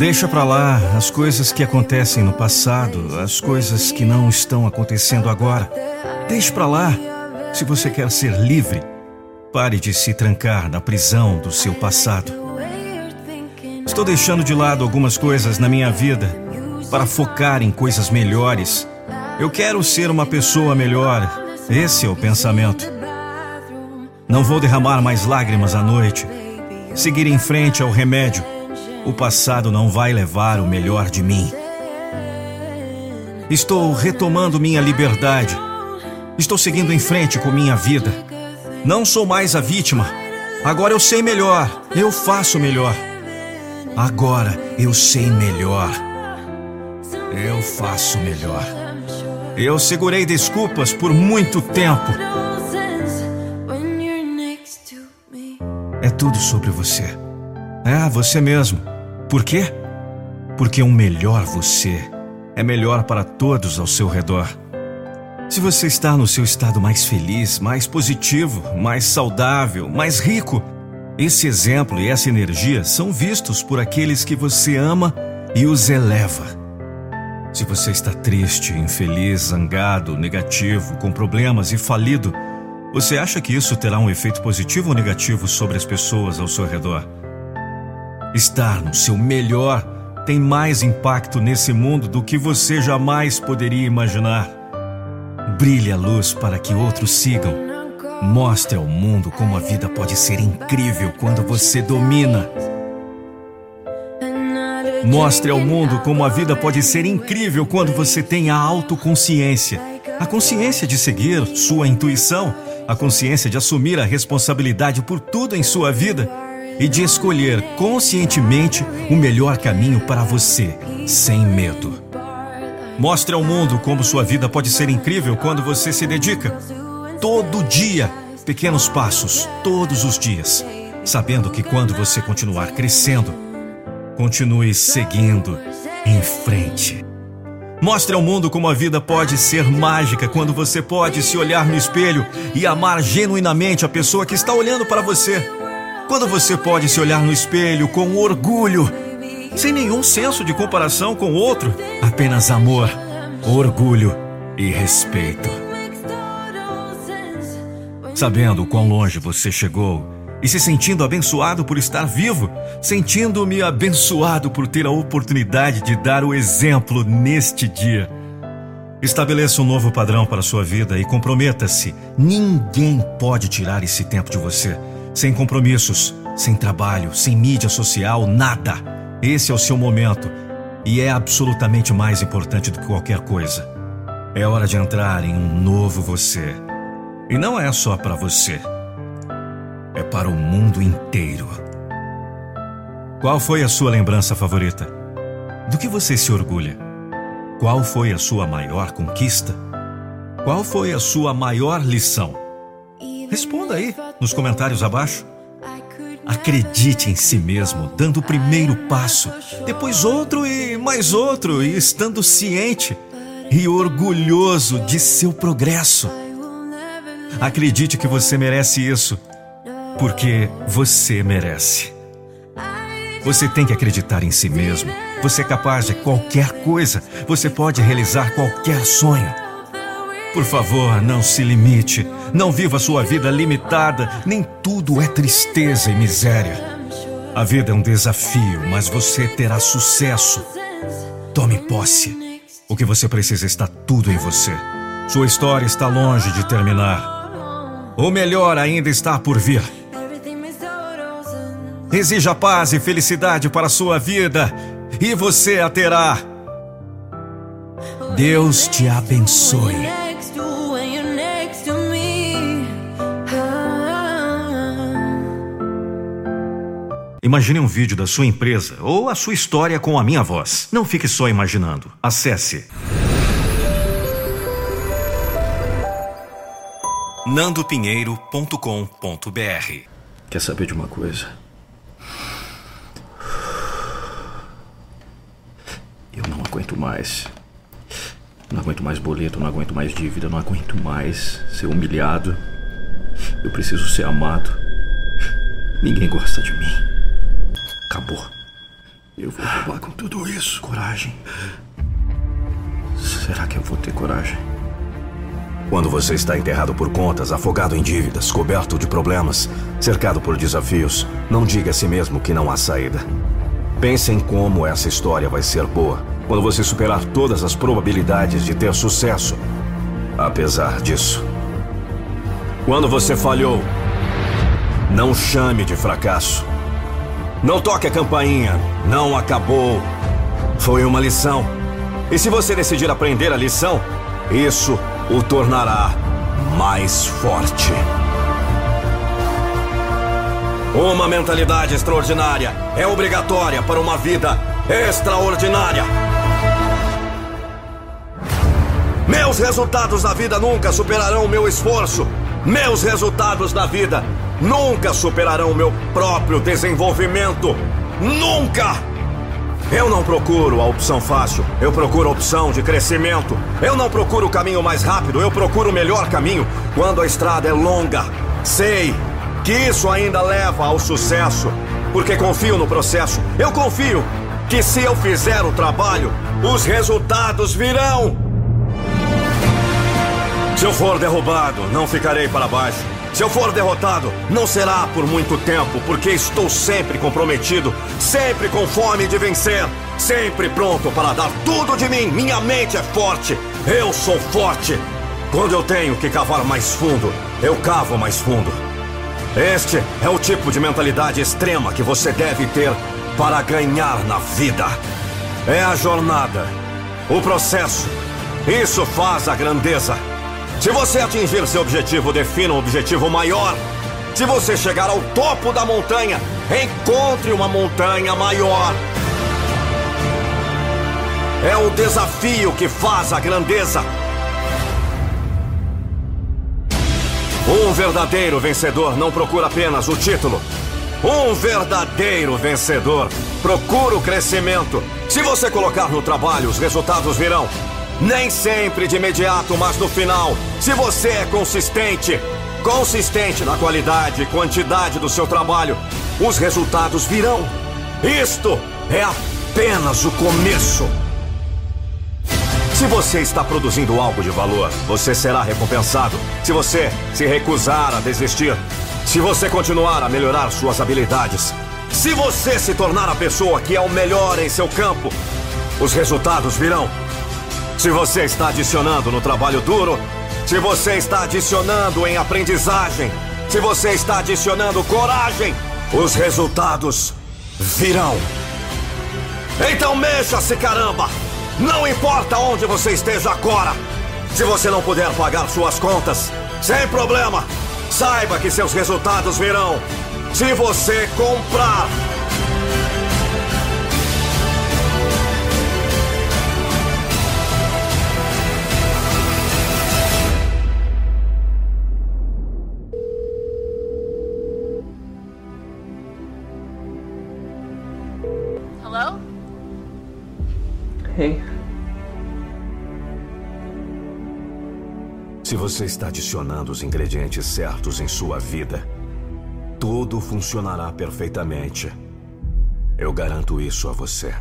Deixa pra lá as coisas que acontecem no passado, as coisas que não estão acontecendo agora. Deixe pra lá. Se você quer ser livre, pare de se trancar na prisão do seu passado. Estou deixando de lado algumas coisas na minha vida para focar em coisas melhores. Eu quero ser uma pessoa melhor. Esse é o pensamento. Não vou derramar mais lágrimas à noite. Seguir em frente ao remédio. O passado não vai levar o melhor de mim. Estou retomando minha liberdade. Estou seguindo em frente com minha vida. Não sou mais a vítima. Agora eu sei melhor. Eu faço melhor. Agora eu sei melhor. Eu faço melhor. Eu segurei desculpas por muito tempo. É tudo sobre você. É, você mesmo. Por quê? Porque um melhor você é melhor para todos ao seu redor. Se você está no seu estado mais feliz, mais positivo, mais saudável, mais rico, esse exemplo e essa energia são vistos por aqueles que você ama e os eleva. Se você está triste, infeliz, zangado, negativo, com problemas e falido, você acha que isso terá um efeito positivo ou negativo sobre as pessoas ao seu redor? Estar no seu melhor tem mais impacto nesse mundo do que você jamais poderia imaginar. Brilhe a luz para que outros sigam. Mostre ao mundo como a vida pode ser incrível quando você domina. Mostre ao mundo como a vida pode ser incrível quando você tem a autoconsciência. A consciência de seguir sua intuição, a consciência de assumir a responsabilidade por tudo em sua vida e de escolher conscientemente o melhor caminho para você, sem medo. Mostre ao mundo como sua vida pode ser incrível quando você se dedica. Todo dia, pequenos passos, todos os dias. Sabendo que quando você continuar crescendo, continue seguindo em frente. Mostre ao mundo como a vida pode ser mágica quando você pode se olhar no espelho e amar genuinamente a pessoa que está olhando para você. Quando você pode se olhar no espelho com orgulho sem nenhum senso de comparação com outro, apenas amor, orgulho e respeito. Sabendo quão longe você chegou e se sentindo abençoado por estar vivo, sentindo-me abençoado por ter a oportunidade de dar o exemplo neste dia. Estabeleça um novo padrão para a sua vida e comprometa-se. Ninguém pode tirar esse tempo de você. Sem compromissos, sem trabalho, sem mídia social, nada. Esse é o seu momento e é absolutamente mais importante do que qualquer coisa. É hora de entrar em um novo você. E não é só para você, é para o mundo inteiro. Qual foi a sua lembrança favorita? Do que você se orgulha? Qual foi a sua maior conquista? Qual foi a sua maior lição? Responda aí nos comentários abaixo. Acredite em si mesmo, dando o primeiro passo, depois outro e mais outro, e estando ciente e orgulhoso de seu progresso. Acredite que você merece isso, porque você merece. Você tem que acreditar em si mesmo. Você é capaz de qualquer coisa. Você pode realizar qualquer sonho. Por favor, não se limite. Não viva sua vida limitada. Nem tudo é tristeza e miséria. A vida é um desafio, mas você terá sucesso. Tome posse. O que você precisa está tudo em você. Sua história está longe de terminar. O melhor ainda está por vir. Exija paz e felicidade para a sua vida e você a terá. Deus te abençoe. Imagine um vídeo da sua empresa ou a sua história com a minha voz. Não fique só imaginando. Acesse nandopinheiro.com.br. Quer saber de uma coisa? Eu não aguento mais. Não aguento mais boleto, não aguento mais dívida, não aguento mais ser humilhado. Eu preciso ser amado. Ninguém gosta de mim. Acabou. Eu vou acabar com tudo isso. Coragem. Será que eu vou ter coragem? Quando você está enterrado por contas, afogado em dívidas, coberto de problemas, cercado por desafios, não diga a si mesmo que não há saída. Pense em como essa história vai ser boa quando você superar todas as probabilidades de ter sucesso. Apesar disso, quando você falhou, não chame de fracasso. Não toque a campainha. Não acabou. Foi uma lição. E se você decidir aprender a lição, isso o tornará mais forte. Uma mentalidade extraordinária é obrigatória para uma vida extraordinária. Meus resultados na vida nunca superarão o meu esforço. Meus resultados na vida nunca superarão o meu próprio desenvolvimento. Nunca! Eu não procuro a opção fácil, eu procuro a opção de crescimento. Eu não procuro o caminho mais rápido, eu procuro o melhor caminho quando a estrada é longa. Sei que isso ainda leva ao sucesso, porque confio no processo. Eu confio que se eu fizer o trabalho, os resultados virão. Se eu for derrubado, não ficarei para baixo. Se eu for derrotado, não será por muito tempo, porque estou sempre comprometido, sempre com fome de vencer, sempre pronto para dar tudo de mim. Minha mente é forte, eu sou forte. Quando eu tenho que cavar mais fundo, eu cavo mais fundo. Este é o tipo de mentalidade extrema que você deve ter para ganhar na vida. É a jornada, o processo. Isso faz a grandeza. Se você atingir seu objetivo, defina um objetivo maior. Se você chegar ao topo da montanha, encontre uma montanha maior. É o desafio que faz a grandeza. Um verdadeiro vencedor não procura apenas o título. Um verdadeiro vencedor procura o crescimento. Se você colocar no trabalho, os resultados virão. Nem sempre de imediato, mas no final. Se você é consistente, consistente na qualidade e quantidade do seu trabalho, os resultados virão. Isto é apenas o começo. Se você está produzindo algo de valor, você será recompensado. Se você se recusar a desistir, se você continuar a melhorar suas habilidades, se você se tornar a pessoa que é o melhor em seu campo, os resultados virão. Se você está adicionando no trabalho duro, se você está adicionando em aprendizagem, se você está adicionando coragem, os resultados virão. Então mexa-se, caramba! Não importa onde você esteja agora. Se você não puder pagar suas contas, sem problema. Saiba que seus resultados virão se você comprar. Se você está adicionando os ingredientes certos em sua vida, tudo funcionará perfeitamente. Eu garanto isso a você.